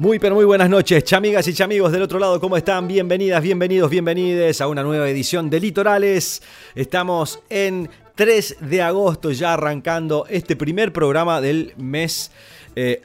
Muy pero muy buenas noches, chamigas y chamigos del otro lado, ¿cómo están? Bienvenidas, bienvenidos, bienvenides a una nueva edición de Litorales. Estamos en 3 de agosto ya arrancando este primer programa del mes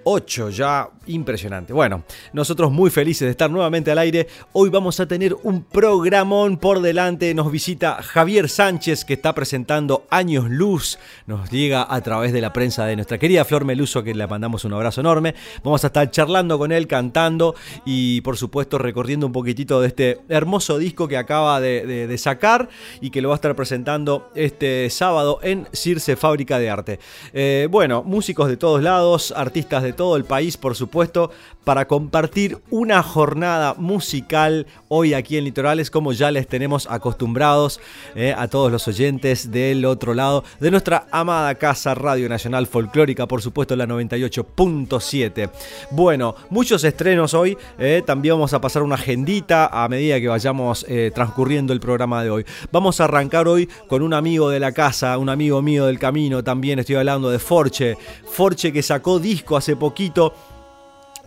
8, eh, ya impresionante. Bueno, nosotros muy felices de estar nuevamente al aire. Hoy vamos a tener un programón por delante. Nos visita Javier Sánchez que está presentando Años Luz. Nos llega a través de la prensa de nuestra querida Flor Meluso que le mandamos un abrazo enorme. Vamos a estar charlando con él, cantando y por supuesto recorriendo un poquitito de este hermoso disco que acaba de, sacar y que lo va a estar presentando este sábado en Circe Fábrica de Arte. Eh, bueno, músicos de todos lados, artistas de todo el país, por supuesto puesto para compartir una jornada musical hoy aquí en Litorales, como ya les tenemos acostumbrados eh, a todos los oyentes del otro lado de nuestra amada casa Radio Nacional Folclórica, por supuesto la 98.7. Bueno, muchos estrenos hoy, eh, también vamos a pasar una agendita a medida que vayamos eh, transcurriendo el programa de hoy. Vamos a arrancar hoy con un amigo de la casa, un amigo mío del camino, también estoy hablando de Forche, Forche que sacó disco hace poquito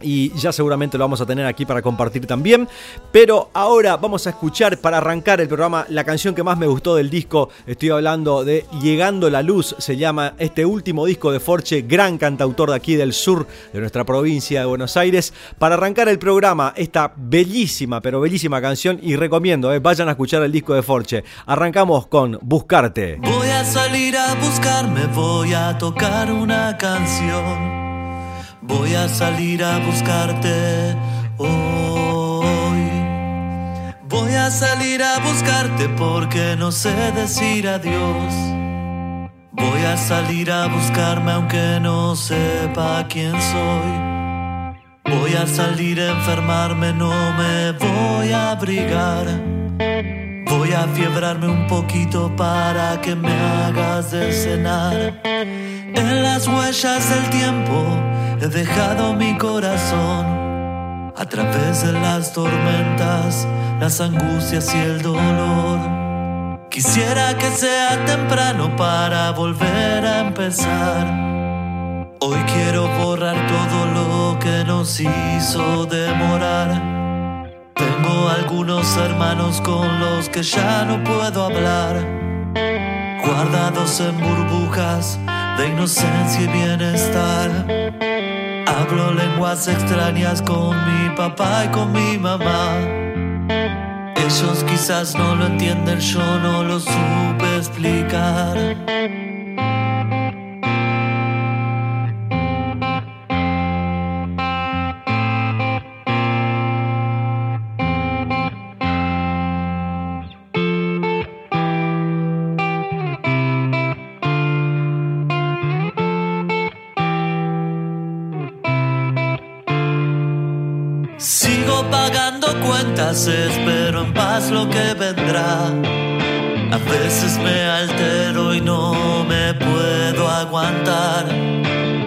y ya seguramente lo vamos a tener aquí para compartir también. Pero ahora vamos a escuchar para arrancar el programa la canción que más me gustó del disco. Estoy hablando de Llegando la Luz, se llama este último disco de Forche, gran cantautor de aquí del sur de nuestra provincia de Buenos Aires. Para arrancar el programa, esta bellísima, pero bellísima canción y recomiendo, eh, vayan a escuchar el disco de Forche. Arrancamos con Buscarte. Voy a salir a buscarme, voy a tocar una canción Voy a salir a buscarte hoy. Voy a salir a buscarte porque no sé decir adiós. Voy a salir a buscarme aunque no sepa quién soy. Voy a salir a enfermarme, no me voy a abrigar. Voy a fiebrarme un poquito para que me hagas de cenar. En las huellas del tiempo he dejado mi corazón a través de las tormentas, las angustias y el dolor. Quisiera que sea temprano para volver a empezar. Hoy quiero borrar todo lo que nos hizo demorar. Tengo algunos hermanos con los que ya no puedo hablar, guardados en burbujas de inocencia y bienestar. Hablo lenguas extrañas con mi papá y con mi mamá. Ellos quizás no lo entienden, yo no lo supe explicar. Espero en paz lo que vendrá. A veces me altero y no me puedo aguantar.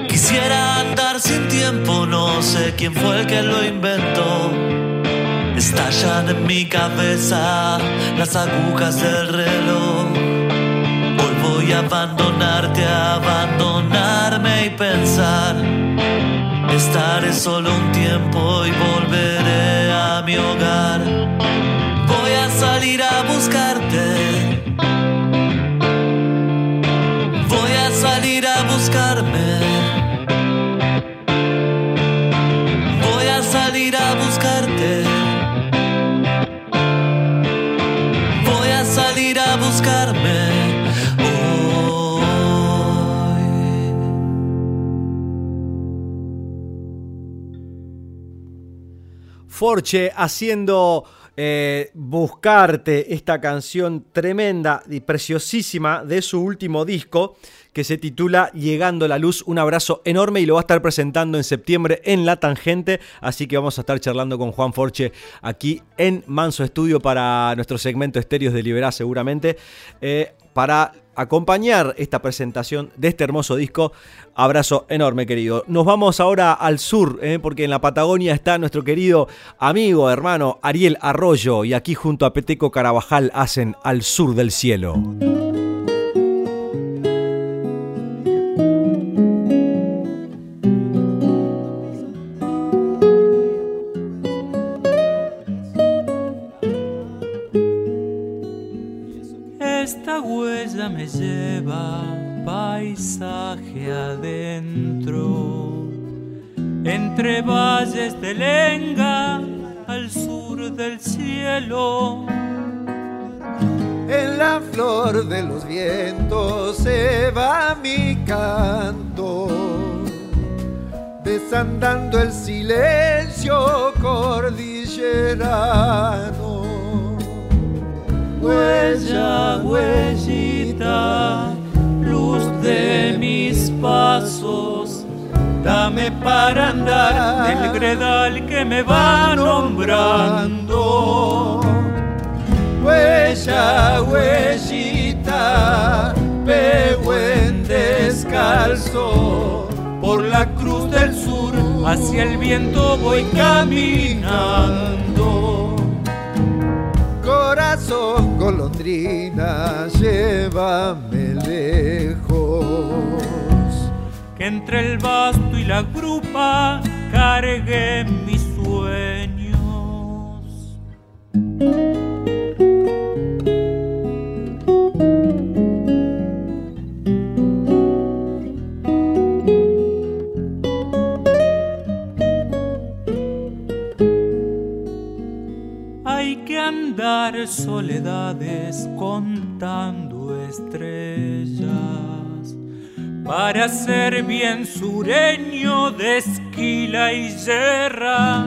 Quisiera andar sin tiempo, no sé quién fue el que lo inventó. Estallan en mi cabeza las agujas del reloj. Hoy voy a abandonarte, a abandonarme y pensar. Estaré solo un tiempo y volveré mi hogar. Voy a salir a buscarte. Forche haciendo eh, buscarte esta canción tremenda y preciosísima de su último disco que se titula Llegando la Luz. Un abrazo enorme y lo va a estar presentando en septiembre en La Tangente. Así que vamos a estar charlando con Juan Forche aquí en Manso Estudio para nuestro segmento Estéreos de Liberá seguramente. Eh, para acompañar esta presentación de este hermoso disco. Abrazo enorme, querido. Nos vamos ahora al sur, eh, porque en la Patagonia está nuestro querido amigo, hermano Ariel Arroyo, y aquí junto a Peteco Carabajal hacen Al Sur del Cielo. Cielo. En la flor de los vientos se va mi canto, desandando el silencio cordillerano huella, huellita, luz de mis pasos, dame para andar el gredal que me va nombrando. Huella, huellita, pego en descalzo, por la cruz del sur, hacia el viento voy caminando corazón golondrina, llévame lejos. Que entre el basto y la grupa cargue mis sueños. andar soledades contando estrellas para ser bien sureño de esquila y yerra.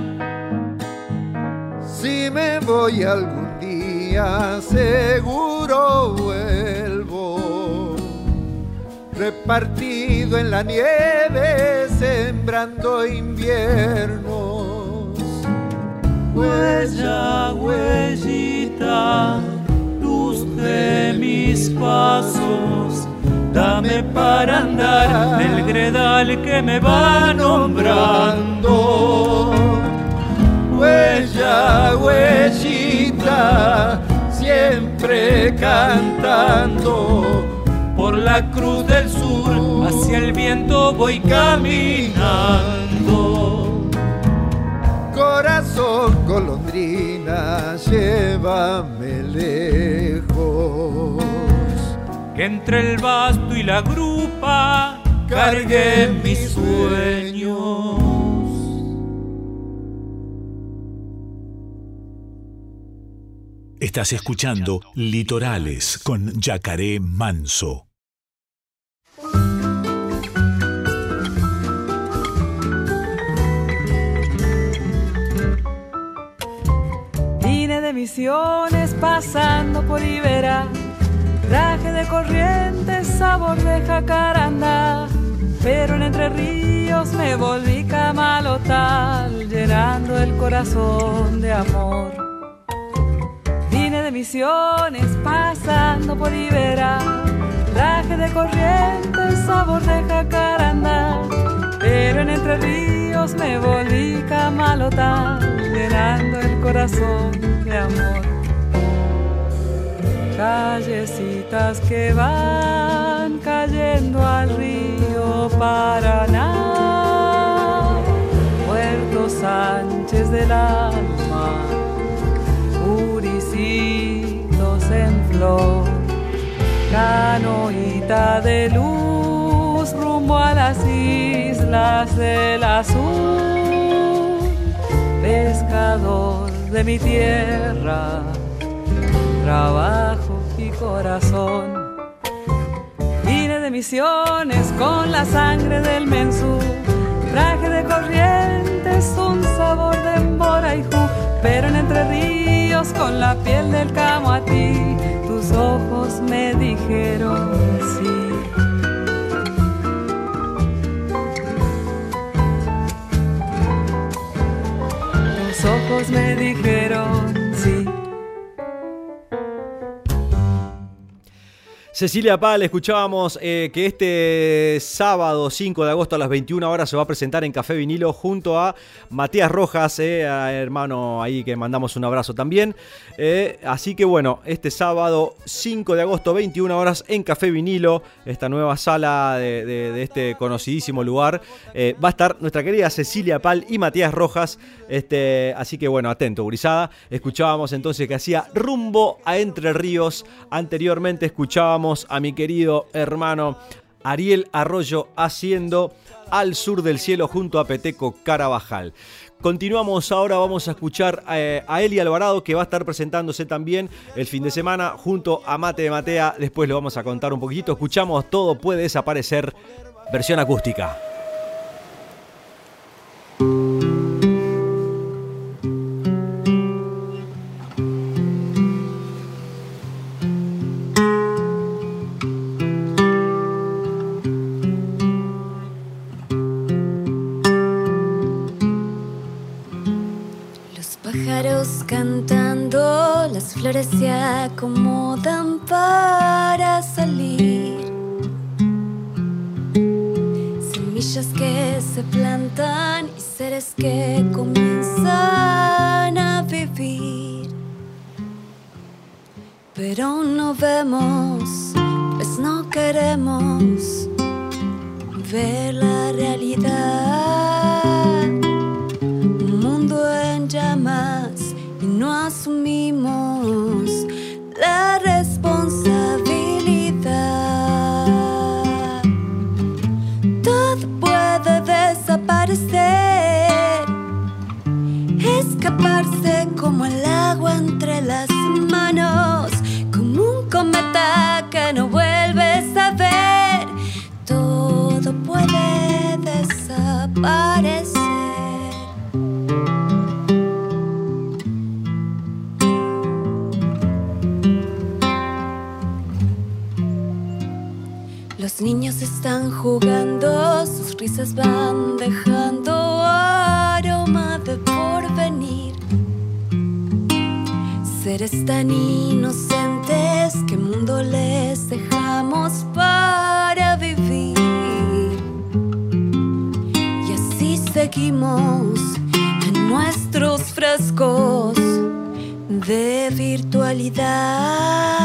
Si me voy algún día, seguro vuelvo, repartido en la nieve, sembrando invierno huella, huellita, luz de mis pasos, dame para andar el gredal que me va nombrando. Huella, huellita, siempre cantando por la cruz del sur, hacia el viento voy caminando corazón golondrina, llévame lejos. Que entre el basto y la grupa cargue mis sueños. Estás escuchando Litorales con Yacaré Manso. misiones pasando por Ibera, traje de corrientes, sabor de jacaranda, pero en Entre Ríos me volví camalotal, llenando el corazón de amor. Vine de misiones pasando por Ibera, traje de corrientes, sabor de jacaranda, pero en Entre Ríos me volví camalotal, llenando el corazón amor. Callecitas que van cayendo al río Paraná, Puerto Sánchez del alma, puricitos en flor, canoita de luz rumbo a las islas del azul, pescador de mi tierra, trabajo corazón. Vine de misiones con la sangre del mensú, traje de corrientes, un sabor de embora y espero en Entre Ríos con la piel del camo a ti. Tus ojos me dijeron sí. Tus ojos me dijeron Cecilia Pal, escuchábamos eh, que este sábado 5 de agosto a las 21 horas se va a presentar en Café Vinilo junto a Matías Rojas, eh, hermano ahí que mandamos un abrazo también. Eh, así que bueno, este sábado 5 de agosto 21 horas en Café Vinilo, esta nueva sala de, este conocidísimo lugar, va a estar nuestra querida Cecilia Pal y Matías Rojas. Este, así que bueno, atento, gurizada. Escuchábamos entonces que hacía rumbo a Entre Ríos. Anteriormente escuchábamos a mi querido hermano Ariel Arroyo haciendo Al Sur del Cielo junto a Peteco Carabajal. Continuamos ahora, vamos a escuchar eh, a Eli Alvarado que va a estar presentándose también el fin de semana junto a Mate de Matea. Después lo vamos a contar un poquito. Escuchamos Todo puede desaparecer, versión acústica. Jugando, sus risas van dejando aroma de porvenir. Seres tan inocentes, ¿qué mundo les dejamos para vivir? Y así seguimos en nuestros frascos de virtualidad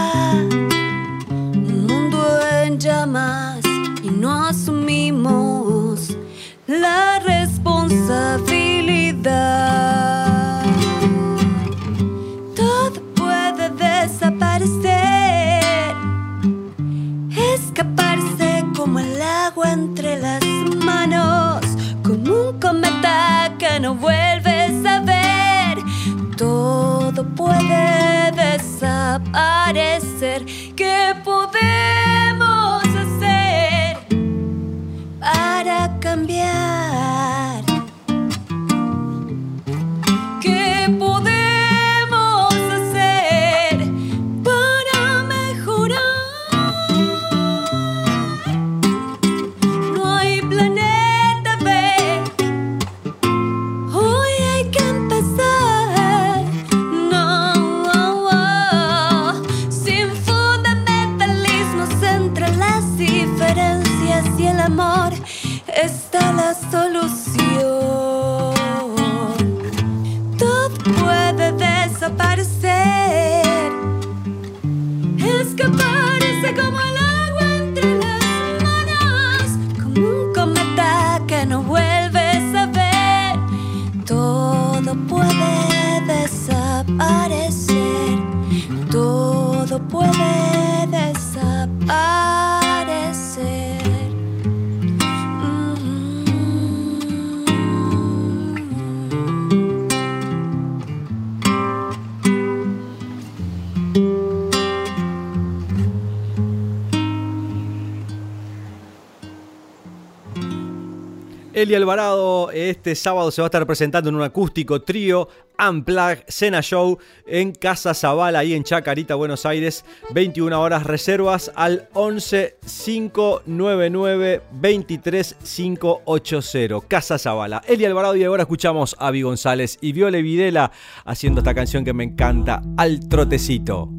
Todo Eli Alvarado este sábado se va a estar presentando en un acústico trío Unplugged Cena Show en Casa Zavala, ahí en Chacarita, Buenos Aires. 21 horas reservas al 11 599 23 580. Casa Zavala. Eli Alvarado y ahora escuchamos a Vi González y Viole Videla haciendo esta canción que me encanta, Al Trotecito.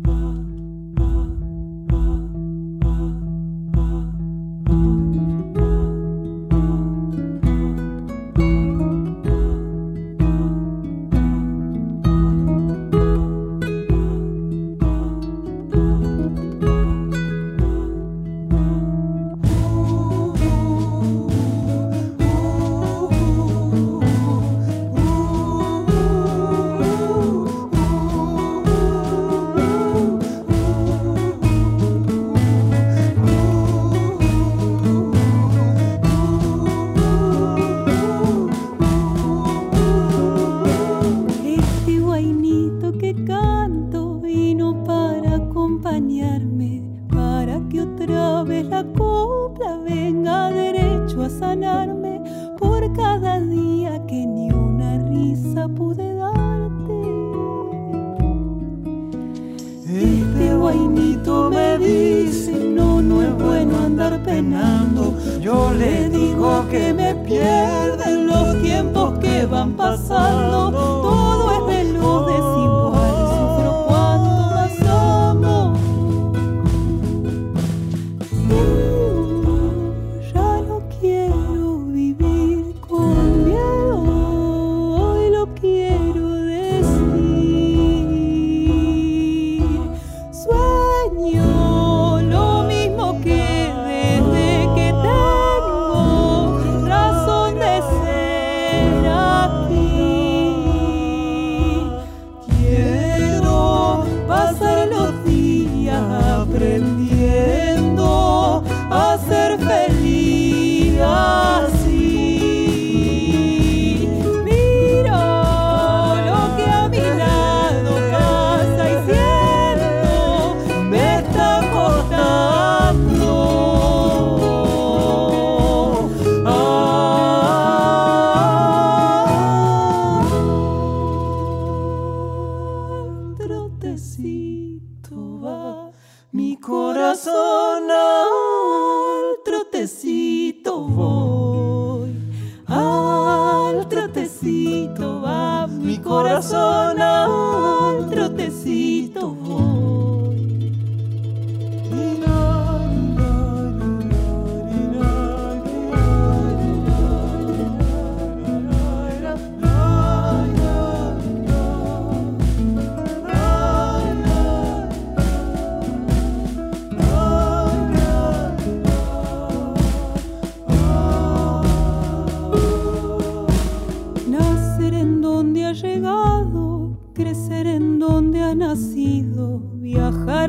Trotecito voy,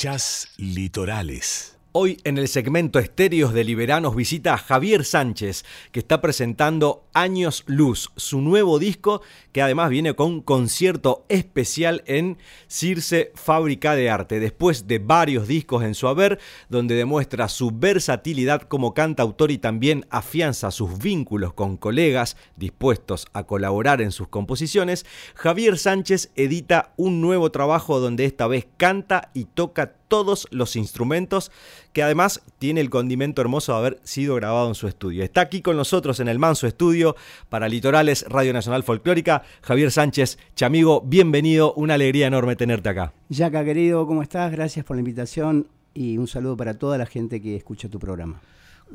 escuchás Litorales. Hoy en el segmento Estéreos de Liberanos visita a Javier Sánchez, que está presentando Años Luz, su nuevo disco, que además viene con un concierto especial en Circe Fábrica de Arte, después de varios discos en su haber, donde demuestra su versatilidad como cantautor y también afianza sus vínculos con colegas dispuestos a colaborar en sus composiciones, Javier Sánchez edita un nuevo trabajo donde esta vez canta y toca todos los instrumentos, que además tiene el condimento hermoso de haber sido grabado en su estudio. Está aquí con nosotros en el Manso Estudio para Litorales Radio Nacional Folclórica, Javier Sánchez. Chamigo, bienvenido, una alegría enorme tenerte acá. Yaca, querido, ¿cómo estás? Gracias por la invitación y un saludo para toda la gente que escucha tu programa.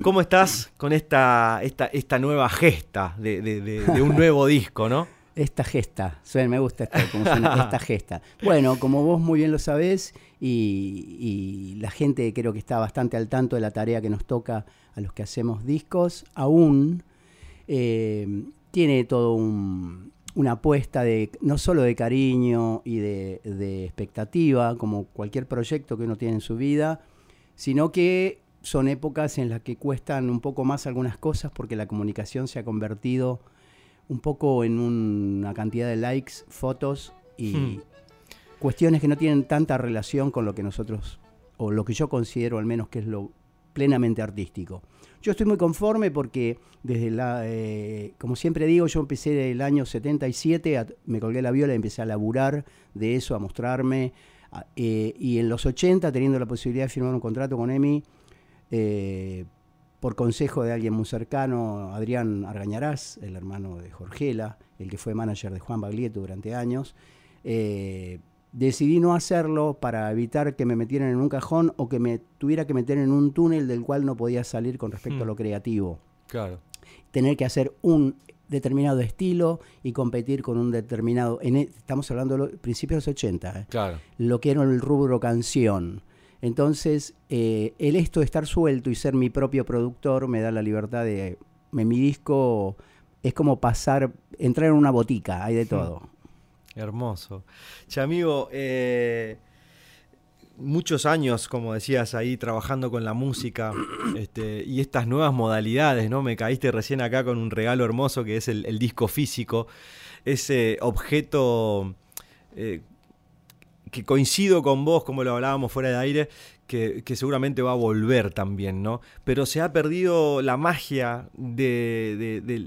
¿Cómo estás con esta, esta, esta nueva gesta de, de- de- de un nuevo disco, no? Esta gesta, suena, me gusta suena, esta gesta. Bueno, como vos muy bien lo sabés, y, y la gente creo que está bastante al tanto de la tarea que nos toca a los que hacemos discos, aún eh, tiene todo un- una apuesta de no solo de cariño y de, de expectativa, como cualquier proyecto que uno tiene en su vida, sino que son épocas en las que cuestan un poco más algunas cosas porque la comunicación se ha convertido un poco en una cantidad de likes, fotos y Hmm. cuestiones que no tienen tanta relación con lo que nosotros, o lo que yo considero al menos que es lo plenamente artístico. Yo estoy muy conforme porque desde la, eh, como siempre digo, yo empecé el año 77, a- me colgué la viola y empecé a laburar de eso, a mostrarme, a- eh, y en los 80, teniendo la posibilidad de firmar un contrato con EMI, eh, por consejo de alguien muy cercano, Adrián Argañarás, el hermano de Jorgela, el que fue manager de Juan Baglietto durante años, eh, decidí no hacerlo para evitar que me metieran en un cajón o que me tuviera que meter en un túnel del cual no podía salir con respecto a Hmm. lo creativo. Claro. Tener que hacer un determinado estilo y competir con un determinado... En, e- estamos hablando de los principios de los 80, ¿eh? Claro. lo que era el rubro canción. Entonces, eh, el esto de estar suelto y ser mi propio productor me da la libertad de... me- mi disco es como pasar, entrar en una botica, hay de todo. Hermoso. Chamigo, eh, muchos años, como decías ahí, trabajando con la música este, y estas nuevas modalidades, ¿no? Me caíste recién acá con un regalo hermoso que es el, el disco físico, ese objeto eh, que coincido con vos, como lo hablábamos fuera de aire, que, que seguramente va a volver también, ¿no? Pero se ha perdido la magia de, de- de-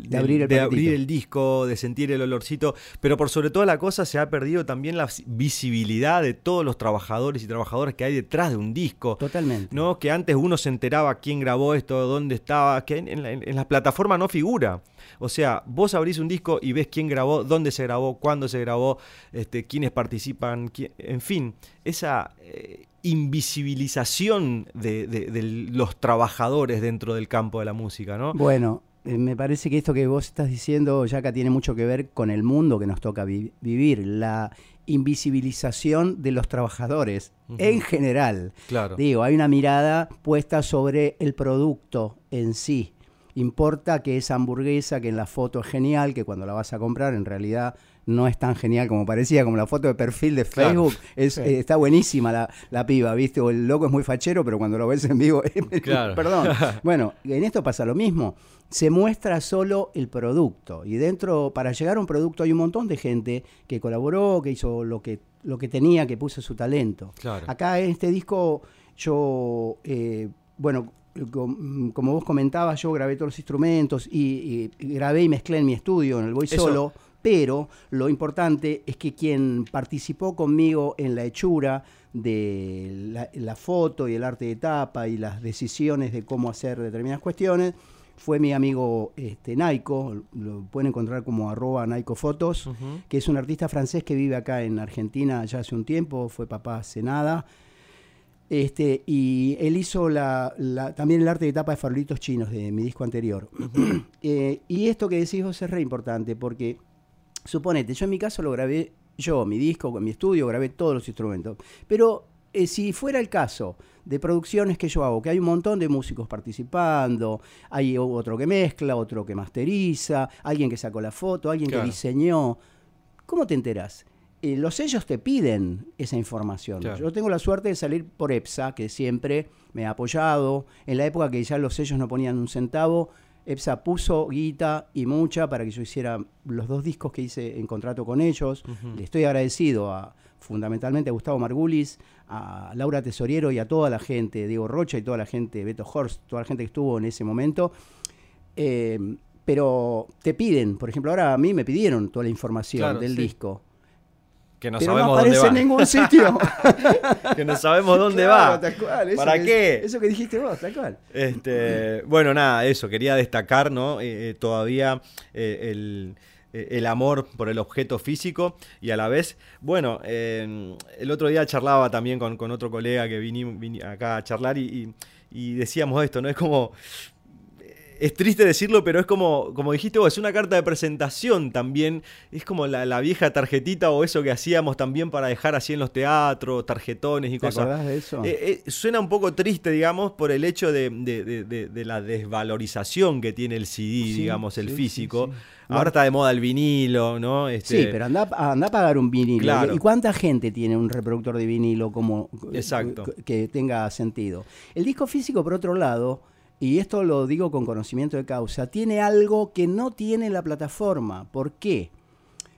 De abrir el disco, de sentir el olorcito, pero por sobre toda la cosa se ha perdido también la visibilidad de todos los trabajadores y trabajadoras que hay detrás de un disco. Totalmente. ¿no? Que antes uno se enteraba quién grabó esto, dónde estaba, que en, en las plataformas no figura. O sea, vos abrís un disco y ves quién grabó, dónde se grabó, cuándo se grabó, este, quiénes participan, quién- en fin, esa eh, invisibilización de, de- de los trabajadores dentro del campo de la música, ¿no? Bueno, eh, me parece que esto que vos estás diciendo, Yaka, tiene mucho que ver con el mundo que nos toca vi- vivir, la invisibilización de los trabajadores en general. Claro. Digo, hay una mirada puesta sobre el producto en sí. Importa que esa hamburguesa, que en la foto es genial, que cuando la vas a comprar en realidad no es tan genial como parecía, como la foto de perfil de Claro. Facebook. Es, Sí. eh, está buenísima la, la piba, ¿viste? O el loco es muy fachero, pero cuando lo ves en vivo, Claro. perdón. Bueno, en esto pasa lo mismo. Se muestra solo el producto. Y dentro, para llegar a un producto, hay un montón de gente que colaboró, que hizo lo que, lo que tenía, que puso su talento. Claro. Acá en este disco, yo, eh, bueno, como vos comentabas, yo grabé todos los instrumentos y, y grabé y mezclé en mi estudio, en el Voy Eso- Solo. Pero lo importante es que quien participó conmigo en la hechura de la, la foto y el arte de tapa y las decisiones de cómo hacer determinadas cuestiones fue mi amigo este, Naiko, lo pueden encontrar como arroba Naiko Fotos, que es un artista francés que vive acá en Argentina ya hace un tiempo, fue papá hace nada. Este, y él hizo la, la- también el arte de tapa de farolitos chinos de mi disco anterior. Eh, y esto que decís vos es re importante porque, suponete, yo en mi caso lo grabé yo, mi disco, con mi estudio, grabé todos los instrumentos. Pero eh, si fuera el caso de producciones que yo hago, que hay un montón de músicos participando, hay otro que mezcla, otro que masteriza, alguien que sacó la foto, alguien Claro. que diseñó, ¿cómo te enterás? Eh, los sellos te piden esa información. Claro. Yo tengo la suerte de salir por EPSA, que siempre me ha apoyado. En la época que ya los sellos no ponían un centavo, EPSA puso guita y mucha para que yo hiciera los dos discos que hice en contrato con ellos. Le estoy agradecido a, fundamentalmente a Gustavo Margulis, a Laura Tesoriero y a toda la gente, Diego Rocha y toda la gente, Beto Horst, toda la gente que estuvo en ese momento. Eh, pero te piden, por ejemplo, ahora a mí me pidieron toda la información Claro, del sí. disco. Que no pero no sabemos dónde aparece va. en ningún sitio. que no sabemos dónde Claro, va. tal cual, ¿Para que- qué? Eso que dijiste vos, tal cual. Este, bueno, nada, eso, quería destacar, ¿no? Eh, eh, todavía eh, el, el amor por el objeto físico y a la vez, bueno, eh, el otro día charlaba también con, con otro colega que vinimos vini acá a charlar y, y- y decíamos esto, ¿no? Es como... Es triste decirlo, pero es como, como dijiste vos, es una carta de presentación también. Es como la, la vieja tarjetita o eso que hacíamos también para dejar así en los teatros, tarjetones y ¿Te cosas. acordás de eso? Eh, eh, suena un poco triste, digamos, por el hecho de, de- de- la desvalorización que tiene el CD, Sí, digamos, el sí, físico. sí. Ahora está de moda el vinilo, ¿no? Este, Sí, pero anda, anda a pagar un vinilo. Claro. ¿Y cuánta gente tiene un reproductor de vinilo como Exacto. que tenga sentido? El disco físico, por otro lado, y esto lo digo con conocimiento de causa, tiene algo que no tiene la plataforma. ¿Por qué?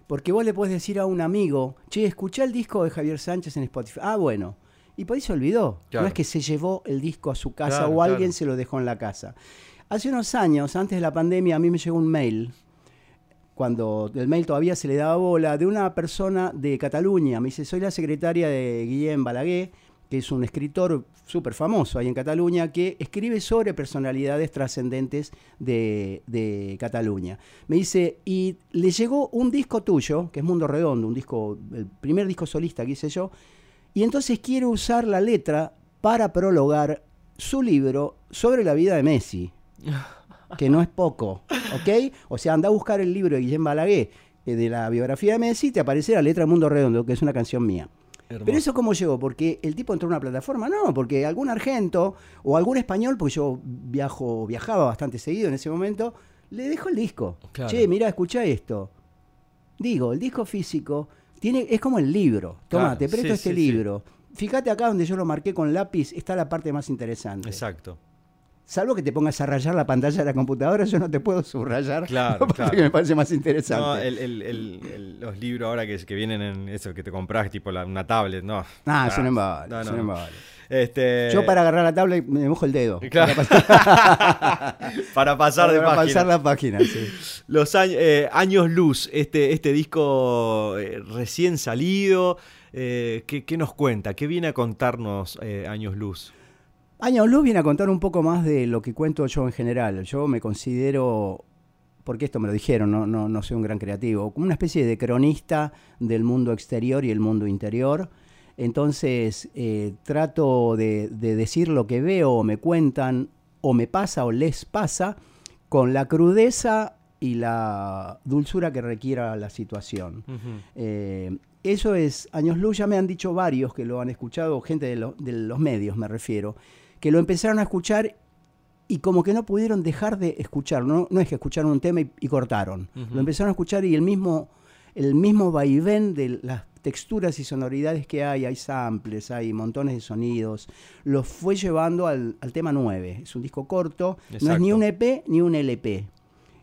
Porque vos le podés decir a un amigo, che, escuché el disco de Javier Sánchez en Spotify. Ah, bueno. Y por ahí se olvidó. Claro. No es que se llevó el disco a su casa Claro, o alguien claro. se lo dejó en la casa. Hace unos años, antes de la pandemia, a mí me llegó un mail cuando el mail todavía se le daba bola, de una persona de Cataluña. Me dice, soy la secretaria de Guillem Balaguer, que es un escritor súper famoso ahí en Cataluña, que escribe sobre personalidades trascendentes de, Cataluña. Me dice, y le llegó un disco tuyo, que es Mundo Redondo, un disco, el primer disco solista que hice yo, y entonces quiero usar la letra para prologar su libro sobre la vida de Messi que no es poco, ¿ok? O sea, anda a buscar el libro de Guillem Balaguer eh, de la biografía de Messi te aparece la letra Mundo Redondo, que es una canción mía. Hermoso. Pero eso cómo llegó, porque el tipo entró en una plataforma, no, porque algún argento o algún español, porque yo viajo, viajaba bastante seguido en ese momento, le dejó el disco. Claro. Che, mira, escucha esto. Digo, el disco físico tiene, es como el libro. Toma, Claro, te presto sí, este sí, sí. libro. Fíjate acá donde yo lo marqué con lápiz, está la parte más interesante. Exacto. Salvo que te pongas a rayar la pantalla de la computadora, yo no te puedo subrayar. Claro, la parte claro. que me parece más interesante. No, el- el- el- el- los libros ahora que, que vienen en eso que te compras, tipo la- una tablet, no. Ah, es un embate, no, no, embate. Este, Yo para agarrar la tablet me mojo el dedo. Claro. para pasar de Para página. pasar la página, sí. Los años, eh, años luz, este, este disco eh, recién salido, eh, ¿qué, qué nos cuenta? ¿Qué viene a contarnos Años Luz? Años Luz viene a contar un poco más de lo que cuento yo en general. Yo me considero, porque esto me lo dijeron, no, no, no soy un gran creativo, como una especie de cronista del mundo exterior y el mundo interior. Entonces eh, trato de, de decir lo que veo o me cuentan o me pasa o les pasa con la crudeza y la dulzura que requiera la situación. Eh, eso es Años Luz, ya me han dicho varios que lo han escuchado, gente de, lo- de los medios me refiero, que lo empezaron a escuchar y como que no pudieron dejar de escucharlo. No, no es que escucharon un tema y, y cortaron. Lo empezaron a escuchar y el mismo, el mismo vaivén de las texturas y sonoridades que hay, hay samples, hay montones de sonidos, los fue llevando al, al tema 9. Es un disco corto, no es ni un EP ni un LP.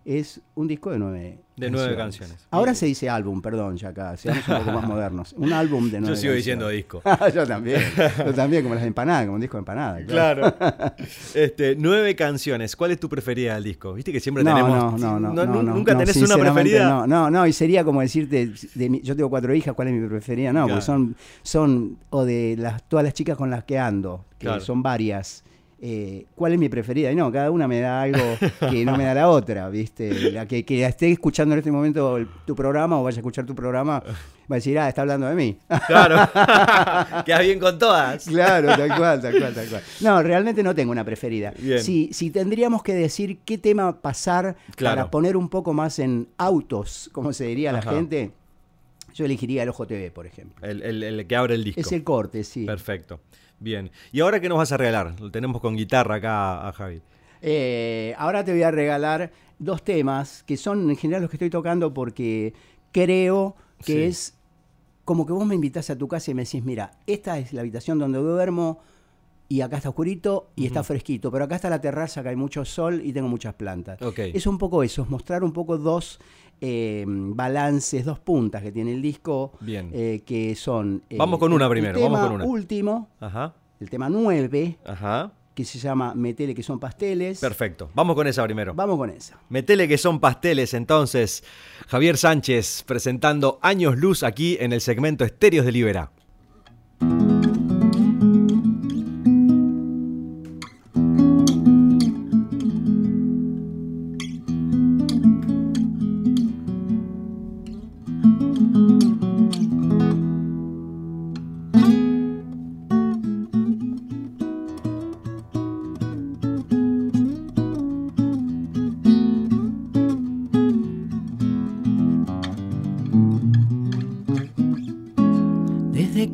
Es un disco de nueve De nueve canciones. Ahora se dice álbum, perdón, ya acá, seamos un poco más modernos. Un álbum de nueve Yo sigo canciones. diciendo disco. yo también, yo también, como las empanadas, como un disco de empanadas. Claro. Este, nueve canciones. ¿Cuál es tu preferida del disco? Viste que siempre No, tenemos. no, no, no, nu- no, no, Nunca tenés una preferida. No, no, no, y sería como decirte, de mi- yo tengo cuatro hijas, ¿cuál es mi preferida? No, Claro. porque son, son, o de las, todas las chicas con las que ando, que Claro. son varias. Eh, ¿Cuál es mi preferida? Y no, cada una me da algo que no me da la otra, ¿viste? La que, que esté escuchando en este momento el- tu programa o vaya a escuchar tu programa, va a decir, ah, está hablando de mí. Claro. Quedas bien con todas. Claro, tal cual, tal cual, tal cual. No, realmente no tengo una preferida. Bien. Si, si tendríamos que decir qué tema pasar Claro. para poner un poco más en autos, como se diría Ajá. la gente, yo elegiría el Ojo TV, por ejemplo. El, el- el que abre el disco. Es el corte, sí. Perfecto. Bien. ¿Y ahora qué nos vas a regalar? Lo tenemos con guitarra acá a Javi. Eh, ahora te voy a regalar dos temas que son en general los que estoy tocando porque creo que Sí. es como que vos me invitás a tu casa y me decís, mira, esta es la habitación donde duermo y acá está oscurito y está fresquito, pero acá está la terraza, que hay mucho sol y tengo muchas plantas. Ok. Es un poco eso, es mostrar un poco dos eh, balances, dos puntas que tiene el disco, Bien. eh, que son... eh, Vamos con una el- el primero, vamos tema con una. último, Ajá. el tema 9, Ajá. que se llama Metele, que son pasteles. Perfecto. Vamos con esa primero. Vamos con esa. Metele que son pasteles entonces. Javier Sánchez presentando Años Luz aquí en el segmento Estéreos de Libera.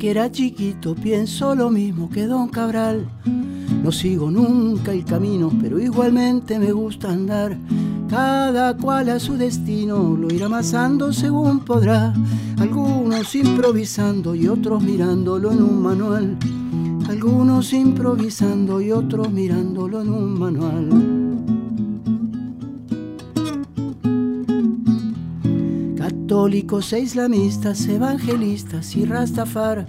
Que era chiquito pienso lo mismo que Don Cabral. No sigo nunca el camino, pero igualmente me gusta andar. Cada cual a su destino lo irá amasando según podrá. Algunos improvisando y otros mirándolo en un manual. Algunos improvisando y otros mirándolo en un manual. Católicos e islamistas, evangelistas y rastafar,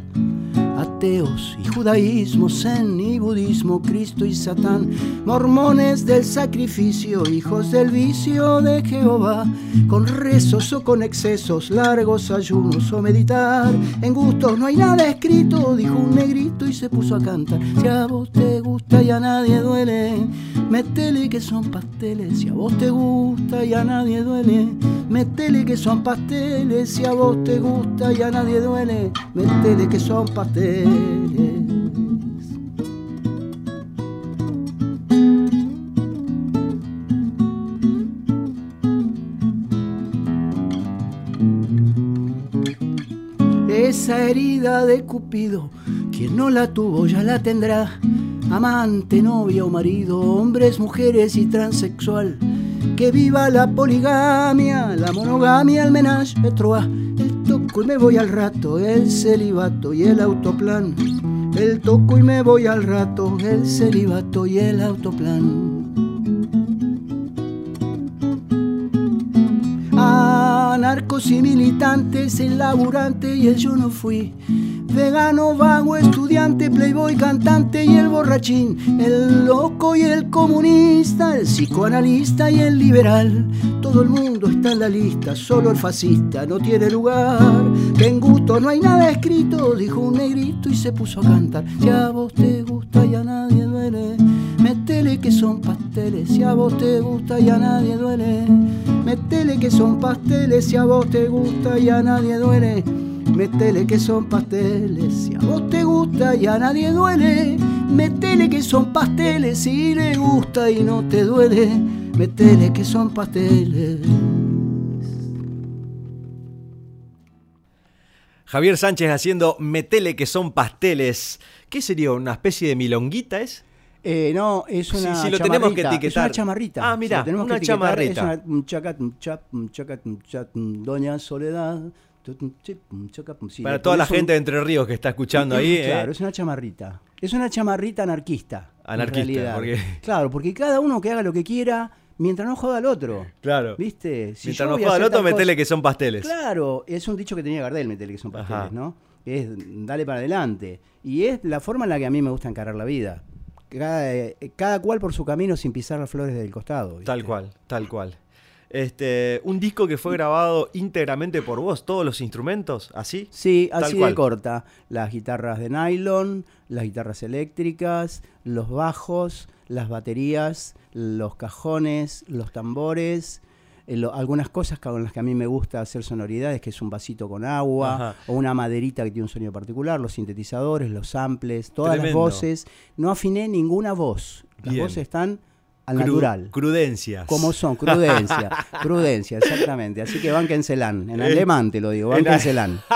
ateos y judaísmo, zen y budismo, Cristo y Satán, mormones del sacrificio, hijos del vicio de Jehová, con rezos o con excesos, largos ayunos o meditar, en gustos no hay nada escrito, dijo un negrito y se puso a cantar, si a vos te gusta y a nadie duele, métele que son pasteles, si a vos te gusta y a nadie duele, métele que son pasteles, si a vos te gusta y a nadie duele, métele que son pasteles. Esa herida de Cupido, quien no la tuvo ya la tendrá. Amante, novia o marido, hombres, mujeres y transexual. Que viva la poligamia, la monogamia, el menage a trois. El toco y me voy al rato, el celibato y el autoplan. El toco y me voy al rato, el celibato y el autoplan. Anarcos y militantes, el laburante y el yo no fui. Vegano, vago, estudiante, playboy, cantante y el borrachín. El loco y el comunista, el psicoanalista y el liberal. Todo el mundo está en la lista, solo el fascista no tiene lugar. Que en gusto no hay nada escrito, dijo un negrito y se puso a cantar. Si a vos te gusta y a nadie duele, métele que son pasteles. Si a vos te gusta y a nadie duele, métele que son pasteles. Si a vos te gusta y a nadie duele. Métele que son pasteles, si a vos te gusta y a nadie duele. Métele que son pasteles, si le gusta y no te duele. Métele que son pasteles. Javier Sánchez haciendo Metele que son pasteles. ¿Qué sería? ¿Una especie de milonguita es? Eh, no, es una sí, lo tenemos que chamarrita, Es etiquetar. una chamarrita. Ah, Si tenemos una etiquetar, chamarrita. Es una un chacat, un chap, un chacat, un chat, un Doña Soledad. Sí, Para toda la un- gente de Entre Ríos que está escuchando ahí. ¿eh? Claro, es una chamarrita. Es una chamarrita anarquista. Anarquista, porque- Claro, porque cada uno que haga lo que quiera mientras no joda al otro. Claro. ¿Viste? Si Mientras a joda hacer otro, metele que son pasteles. Claro, es un dicho que tenía Gardel, metele que son pasteles, Ajá. ¿no? Es dale para adelante. Y es la forma en la que a mí me gusta encarar la vida. Cada, eh, cada cual por su camino sin pisar las flores del costado. ¿viste? Tal cual, tal cual. Este, un disco que fue grabado íntegramente por vos, todos los instrumentos, así. Sí, Tal así cual. de corta. Las guitarras de nylon, las guitarras eléctricas, los bajos, las baterías, los cajones, los tambores, eh, lo- algunas cosas con las que a mí me gusta hacer sonoridades, que es un vasito con agua, Ajá. o una maderita que tiene un sonido particular, los sintetizadores, los samples, todas Tremendo. las voces. No afiné ninguna voz. Las Bien. voces están al Cru- natural. Crudencias. Como son, prudencia, prudencia, exactamente. Así que bánquenselan, en alemán te lo digo, en- bánquenselan.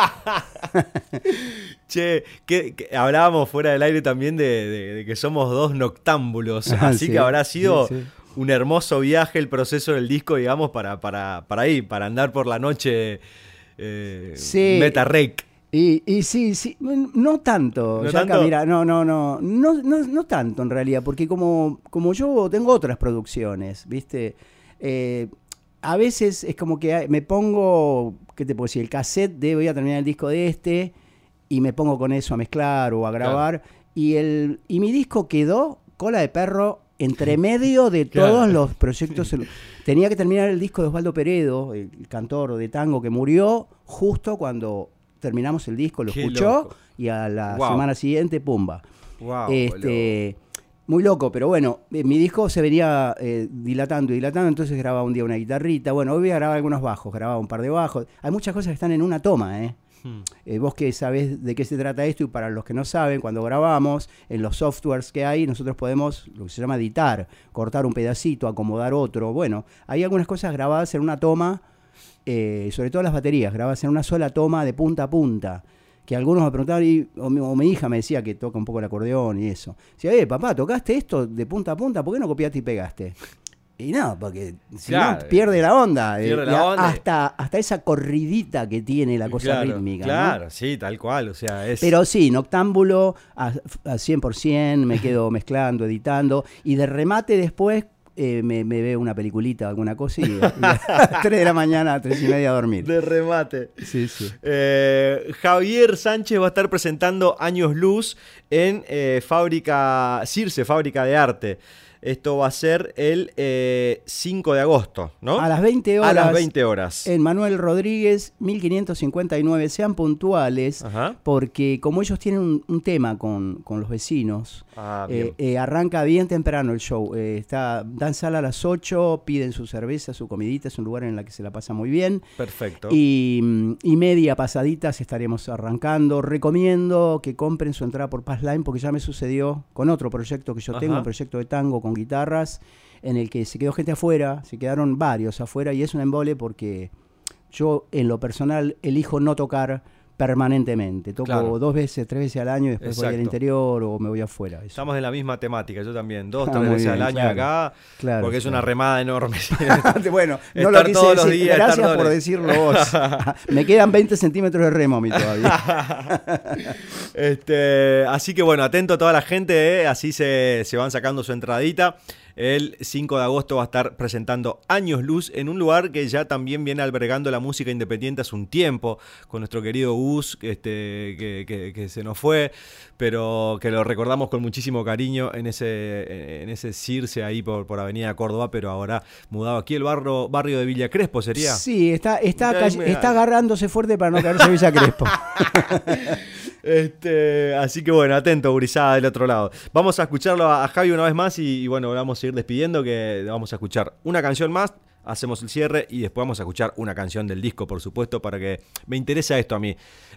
Che, que, que hablábamos fuera del aire también de, de- de que somos dos noctámbulos. Ah, Así sí, que habrá sido sí, sí. un hermoso viaje el proceso del disco, digamos, para, para, para ahí, para andar por la noche eh, Sí. meta rec. Y, y sí, sí, no tanto, ¿No tanto? mira, no, no, no, no, no, no tanto en realidad, porque como, como yo tengo otras producciones, ¿viste? Eh, a veces es como que me pongo, ¿qué te puedo decir? El cassette de voy a terminar el disco de este y me pongo con eso a mezclar o a grabar y el y mi disco quedó cola de perro entre medio de Claro. todos los proyectos. Tenía que terminar el disco de Osvaldo Peredo, el cantor de tango que murió justo cuando terminamos el disco, lo Qué escuchó loco. y a la Wow. semana siguiente, pumba. Wow, este, muy loco, pero bueno, eh, mi disco se venía eh, dilatando y dilatando, entonces grababa un día una guitarrita. Bueno, hoy voy a grabar algunos bajos, grababa un par de bajos. Hay muchas cosas que están en una toma, ¿eh? Hmm. Eh, vos que sabés de qué se trata esto y para los que no saben, cuando grabamos, en los softwares que hay, nosotros podemos, lo que se llama editar, cortar un pedacito, acomodar otro. Bueno, hay algunas cosas grabadas en una toma, eh, sobre todo las baterías, grabadas en una sola toma de punta a punta. Que algunos me preguntaban, y, o, mi, o mi hija me decía que toca un poco el acordeón y eso. Decía, eh, papá, ¿tocaste esto de punta a punta? ¿Por qué no copiaste y pegaste? Y no, porque si Claro, no pierde la onda. eh, pierde la onda. Hasta, hasta esa corridita que tiene la cosa claro, rítmica. ¿no? Claro, sí, tal cual. O sea, es. Pero sí, noctámbulo a, a 100%, me quedo mezclando, editando, y de remate después eh, me, me veo una peliculita, alguna cosa, y, a las 3 de la mañana, a 3 y media a dormir. de remate. Sí, sí. Eh, Javier Sánchez va a estar presentando Años Luz en eh, Fábrica Circe, Fábrica de Arte. Esto va a ser el eh, 5 de agosto, ¿no? A las 20 horas. A las 20 horas. En Manuel Rodríguez, 1559. Sean puntuales, Ajá. porque como ellos tienen un, un tema con, con los vecinos, Ah, eh, eh, arranca bien temprano el show. Eh, está, dan sala a las 8, piden su cerveza, su comidita, es un lugar en el que se la pasa muy bien. Perfecto. Y, y media pasaditas estaremos arrancando. Recomiendo que compren su entrada por Passline porque ya me sucedió con otro proyecto que yo tengo, un proyecto de tango con guitarras, en el que se quedó gente afuera, se quedaron varios afuera y es un embole porque yo en lo personal elijo no tocar permanentemente. Toco Claro. dos veces, tres veces al año y después voy al interior o me voy afuera. Eso. Estamos en la misma temática, yo también. Dos, Ah, tres veces al año claro. acá. Claro, porque es una remada enorme. bueno, no Estar lo todos los decir. días, estar Gracias por los- decirlo vos. Me quedan 20 centímetros de remo a mí todavía. Este, así que bueno, atento a toda la gente, ¿eh? así se, se van sacando su entradita. El 5 de agosto va a estar presentando Años Luz en un lugar que ya también viene albergando la música independiente hace un tiempo, con nuestro querido Gus, este, que, que- que se nos fue, pero que lo recordamos con muchísimo cariño en ese, en ese Circe ahí por, por Avenida Córdoba, pero ahora mudado aquí el barrio, barrio de Villa Crespo, ¿sería? Sí, está, está, Está agarrándose fuerte para no caerse Villa Crespo. Este, así que bueno, atento, gurizada del otro lado. Vamos a escucharlo a, Javi una vez más y, y bueno, vamos a ir despidiendo que vamos a escuchar una canción más. Hacemos el cierre y después vamos a escuchar una canción del disco, por supuesto, para que me interesa esto a mí.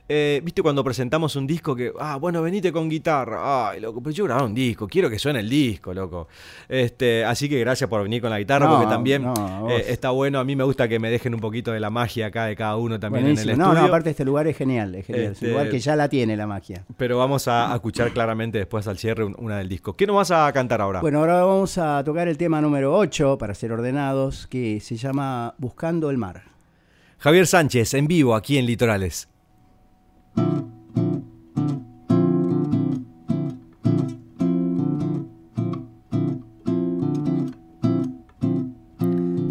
Eh, ¿Viste cuando presentamos un disco que, ah, bueno, venite con guitarra? Ay, loco, pero yo grababa un disco, quiero que suene el disco, loco. Este, así que gracias por venir con la guitarra, No, porque también no, eh, está bueno. A mí me gusta que me dejen un poquito de la magia acá de cada uno también en el estudio. No, no, aparte este lugar es genial, es genial. Es Este- un lugar que ya la tiene la magia. Pero vamos a, escuchar claramente después al cierre un- una del disco. ¿Qué nos vas a cantar ahora? Bueno, ahora vamos a tocar el tema número 8, para ser ordenados, que se llama Buscando el Mar. Javier Sánchez, en vivo, aquí en Litorales.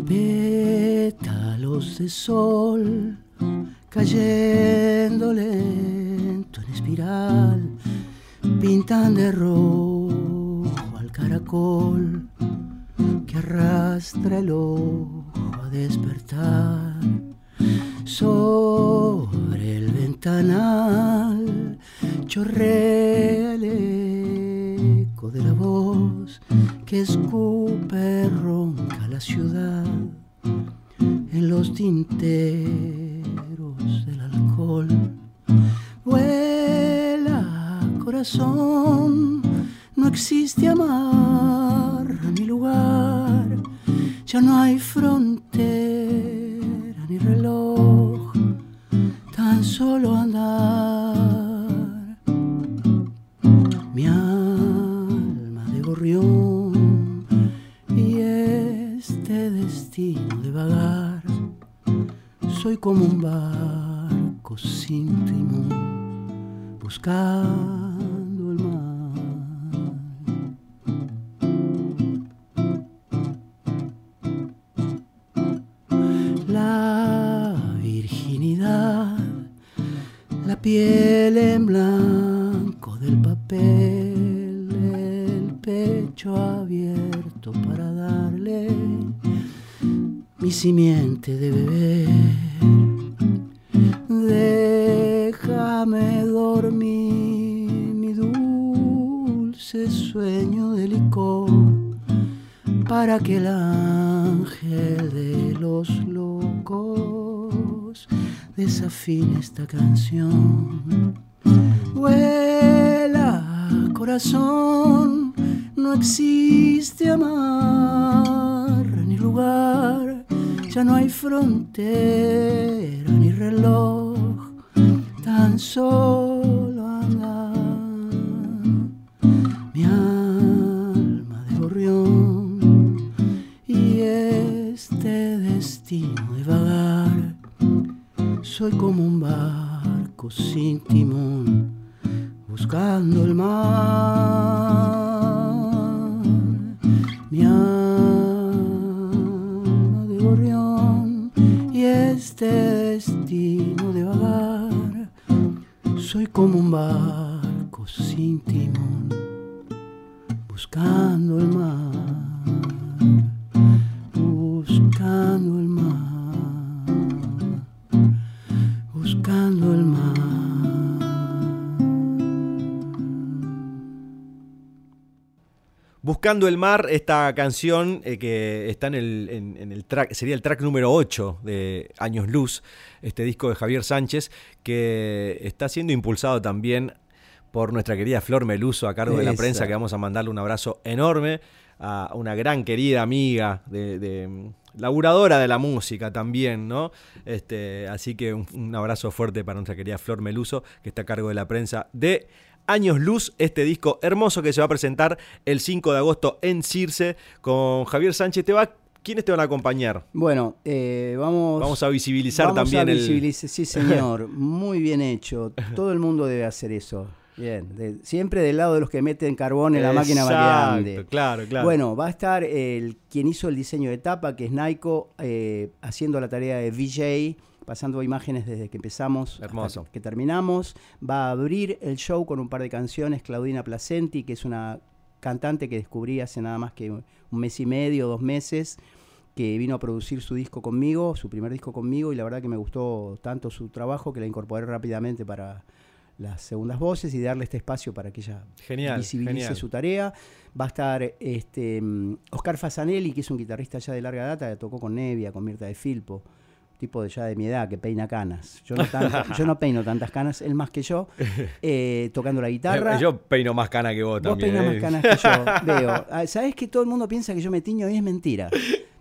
Pétalos de sol cayendo lento en espiral, pintan de rojo al caracol que arrastra el ojo despertar. Sobre el ventanal chorrea el eco de la voz que escupe ronca la ciudad en los tinteros del alcohol. Vuela, corazón, no existe amar ni lugar, ya no hay frontera esta canción. Vuela, corazón, no existe Buscando el mar, esta canción eh, que está en el, en- en el track, sería el track número 8 de Años Luz, este disco de Javier Sánchez, que está siendo impulsado también por nuestra querida Flor Meluso a cargo de la prensa, que vamos a mandarle un abrazo enorme a una gran querida amiga de, de, laburadora de la música también, ¿no? Este, así que un, un abrazo fuerte para nuestra querida Flor Meluso, que está a cargo de la prensa de Años Luz, este disco hermoso que se va a presentar el 5 de agosto en Circe con Javier Sánchez. ¿Te va, ¿Quiénes te van a acompañar? Bueno, eh, vamos, Vamos a visibilizar vamos también a el- Sí, señor. Muy bien hecho. Todo el mundo debe hacer eso. Bien. de- siempre del lado de los que meten carbón en la máquina ande. Claro, claro. Bueno, va a estar el quien hizo el diseño de tapa, que es Naiko, eh, haciendo la tarea de VJ, pasando imágenes desde que empezamos Hermoso. hasta que terminamos. Va a abrir el show con un par de canciones, Claudina Placenti, que es una cantante que descubrí hace nada más que un mes y medio, dos meses, que vino a producir su disco conmigo, su primer disco conmigo, y la verdad que me gustó tanto su trabajo que la incorporé rápidamente para las segundas voces y darle este espacio para que ella Genial, visibilice genial. su tarea. Va a estar este, mm, Oscar Fasanelli, que es un guitarrista ya de larga data, que tocó con Nevia, con Mirta de Filpo, tipo de ya de mi edad, que peina canas. Yo no, tanto- yo no peino tantas canas, él más que yo, eh, tocando la guitarra. Yo peino más cana que vos, Vos también. peinas ¿eh? más canas que yo, veo. Ah, ¿Sabés que todo el mundo piensa que yo me tiño y es mentira?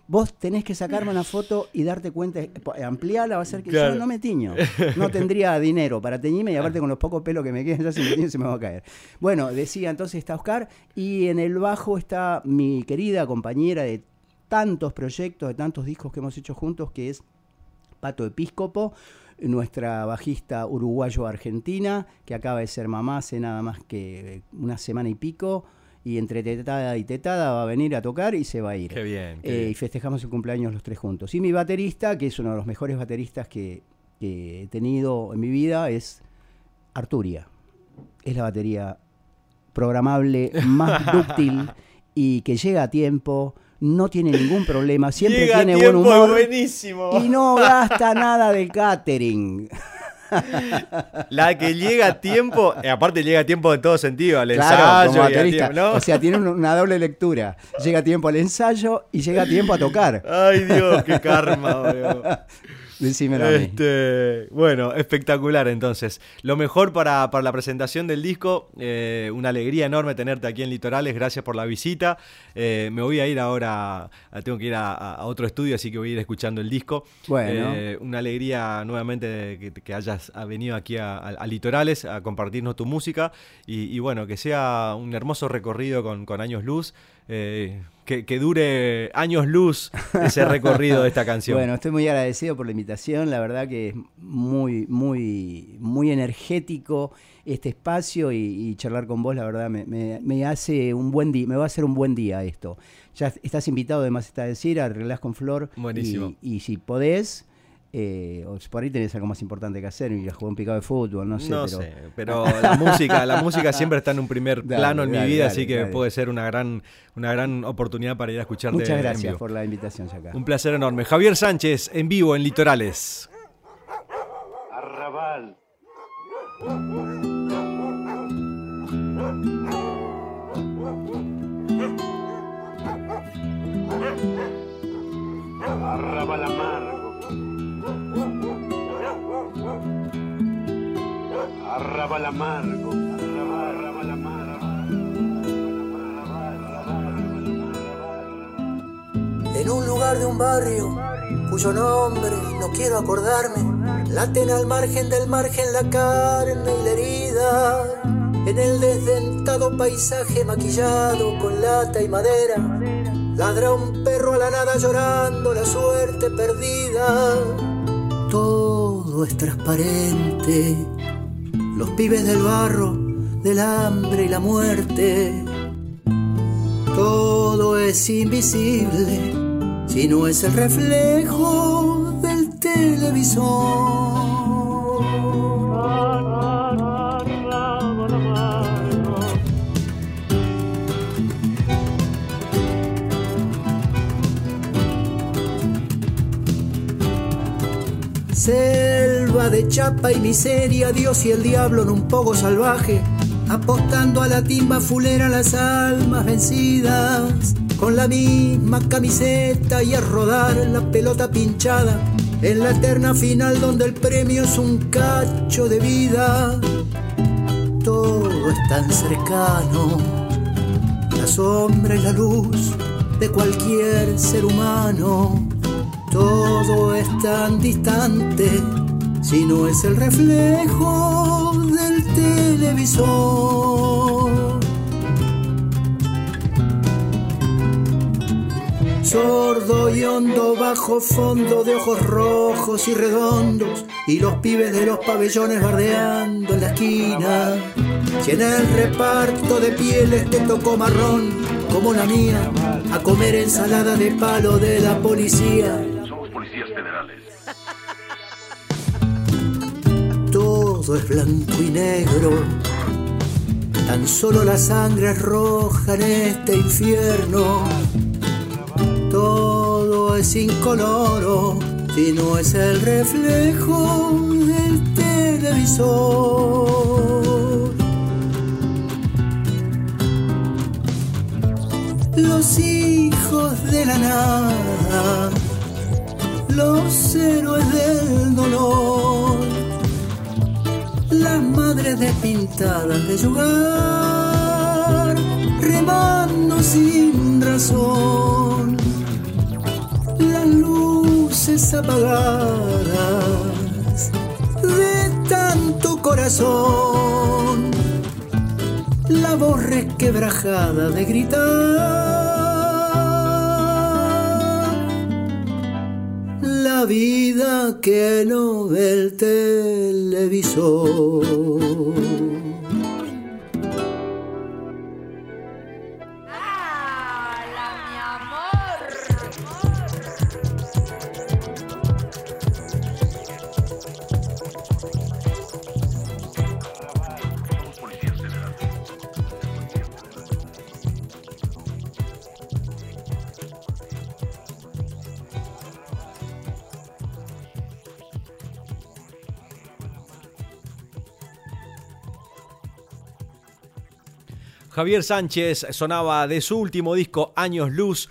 Vos tenés que sacarme una foto y darte cuenta, eh, po- ampliarla, va a ser que Claro. yo no me tiño. No tendría dinero para teñirme y aparte con los pocos pelos que me quedan, ya si me tiño se me va a caer. Bueno, decía entonces está Oscar y en el bajo está mi querida compañera de tantos proyectos, de tantos discos que hemos hecho juntos, que es Pato Episcopo, nuestra bajista uruguayo-argentina, que acaba de ser mamá hace nada más que una semana y pico, y entre tetada y tetada va a venir a tocar y se va a ir. Qué bien. qué Eh, bien. y festejamos el cumpleaños los tres juntos. Y mi baterista, que es uno de los mejores bateristas que, que he tenido en mi vida, es Arturia. Es la batería programable más dúctil y que llega a tiempo, no tiene ningún problema, siempre Llega tiene buen humor buenísimo. y no gasta nada del catering. La que llega a tiempo, eh, aparte llega a tiempo en todo sentido, al Claro, ensayo, como llega a baterista. tiempo, ¿no? O sea, tiene un- una doble lectura. Llega a tiempo al ensayo y llega a tiempo a tocar. Ay, Dios, qué karma, boludo. Decímelo a mí. Este, bueno, espectacular entonces. Lo mejor para, para la presentación del disco, eh, una alegría enorme tenerte aquí en Litorales, gracias por la visita. Eh, me voy a ir ahora, tengo que ir a, a otro estudio, así que voy a ir escuchando el disco. Bueno. Eh, una alegría nuevamente que, que hayas venido aquí a, a- a Litorales a compartirnos tu música y, y bueno, que sea un hermoso recorrido con, con Años Luz. Eh, que, que dure años luz ese recorrido de esta canción. Bueno, estoy muy agradecido por la invitación. La verdad que es muy, muy, muy energético este espacio y, y charlar con vos, la verdad, me, me- me hace un buen día, me va a hacer un buen día esto. Ya estás invitado, además está a decir, a Relás con Flor. Buenísimo. Y, y si podés, eh, o si por ahí tenés algo más importante que hacer, ir a jugar un picado de fútbol, no sé. No pero, sé, pero la música, la música siempre está en un primer Dale, plano en mi dale, vida, dale, así que dale. puede ser una gran, una gran oportunidad para ir a escucharte. Muchas en gracias vivo. por la invitación. Un placer enorme. Javier Sánchez, en vivo en Litorales. Arrabal. Arrabal amargo. En un lugar de un barrio cuyo nombre no quiero acordarme, laten al margen del margen la carne y la herida. En el desdentado paisaje maquillado con lata y madera, ladra un perro a la nada llorando la suerte perdida. Todo es transparente, los pibes del barro, del hambre y la muerte. Todo es invisible si no es el reflejo del televisor. De chapa y miseria, Dios y el diablo en un poco salvaje, apostando a la timba fulera las almas vencidas, con la misma camiseta y a rodar la pelota pinchada, en la eterna final donde el premio es un cacho de vida. Todo es tan cercano, la sombra y la luz de cualquier ser humano. Todo es tan distante si no es el reflejo del televisor. Sordo y hondo bajo fondo de ojos rojos y redondos y los pibes de los pabellones bardeando en la esquina. Si en el reparto de pieles te tocó marrón como la mía, a comer ensalada de palo de la policía. Somos policías Todo es blanco y negro. Tan solo la sangre es roja en este infierno. Todo es incoloro si no es el reflejo del de visor. Los hijos de la nada, los héroes del dolor, las madres despintadas de yugar, remando sin razón, las luces apagadas de tanto corazón, la voz resquebrajada de gritar. Vida que no ve el televisor. Javier Sánchez sonaba de su último disco, Años Luz.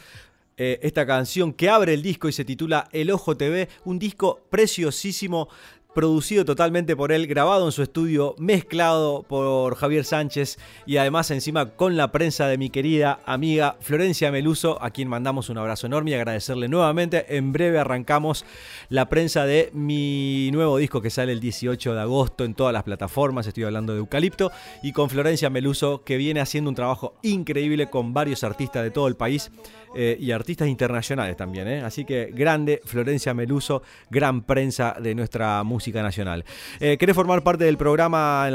eh, esta canción que abre el disco y se titula El Ojo TV, un disco preciosísimo, producido totalmente por él, grabado en su estudio, mezclado por Javier Sánchez y además encima con la prensa de mi querida amiga Florencia Meluso, a quien mandamos un abrazo enorme y agradecerle nuevamente. En breve arrancamos la prensa de mi nuevo disco que sale el 18 de agosto en todas las plataformas, estoy hablando de Eucalipto, y con Florencia Meluso que viene haciendo un trabajo increíble con varios artistas de todo el país. eh, y artistas internacionales también, ¿eh? así que grande Florencia Meluso, gran prensa de nuestra música nacional. Eh, ¿Querés formar parte del programa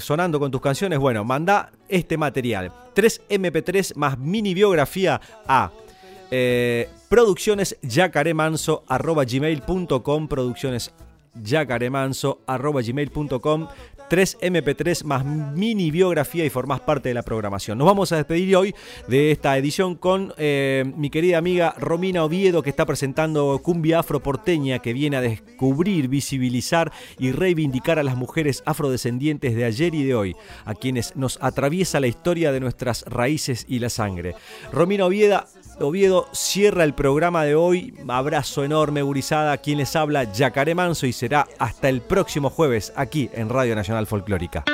Sonando con tus canciones? Bueno, manda este material, 3 MP3 más mini biografía a eh, producciones gmail.com producciones yacaremanso arroba gmail.com 3 MP3 más mini biografía y formás parte de la programación. Nos vamos a despedir hoy de esta edición con eh, mi querida amiga Romina Oviedo que está presentando Cumbia Afro Porteña que viene a descubrir, visibilizar y reivindicar a las mujeres afrodescendientes de ayer y de hoy, a quienes nos atraviesa la historia de nuestras raíces y la sangre. Romina Oviedo Oviedo cierra el programa de hoy. Abrazo enorme, gurizada. Quien les habla, Yacaré Manso, y será hasta el próximo jueves aquí en Radio Nacional Folclórica.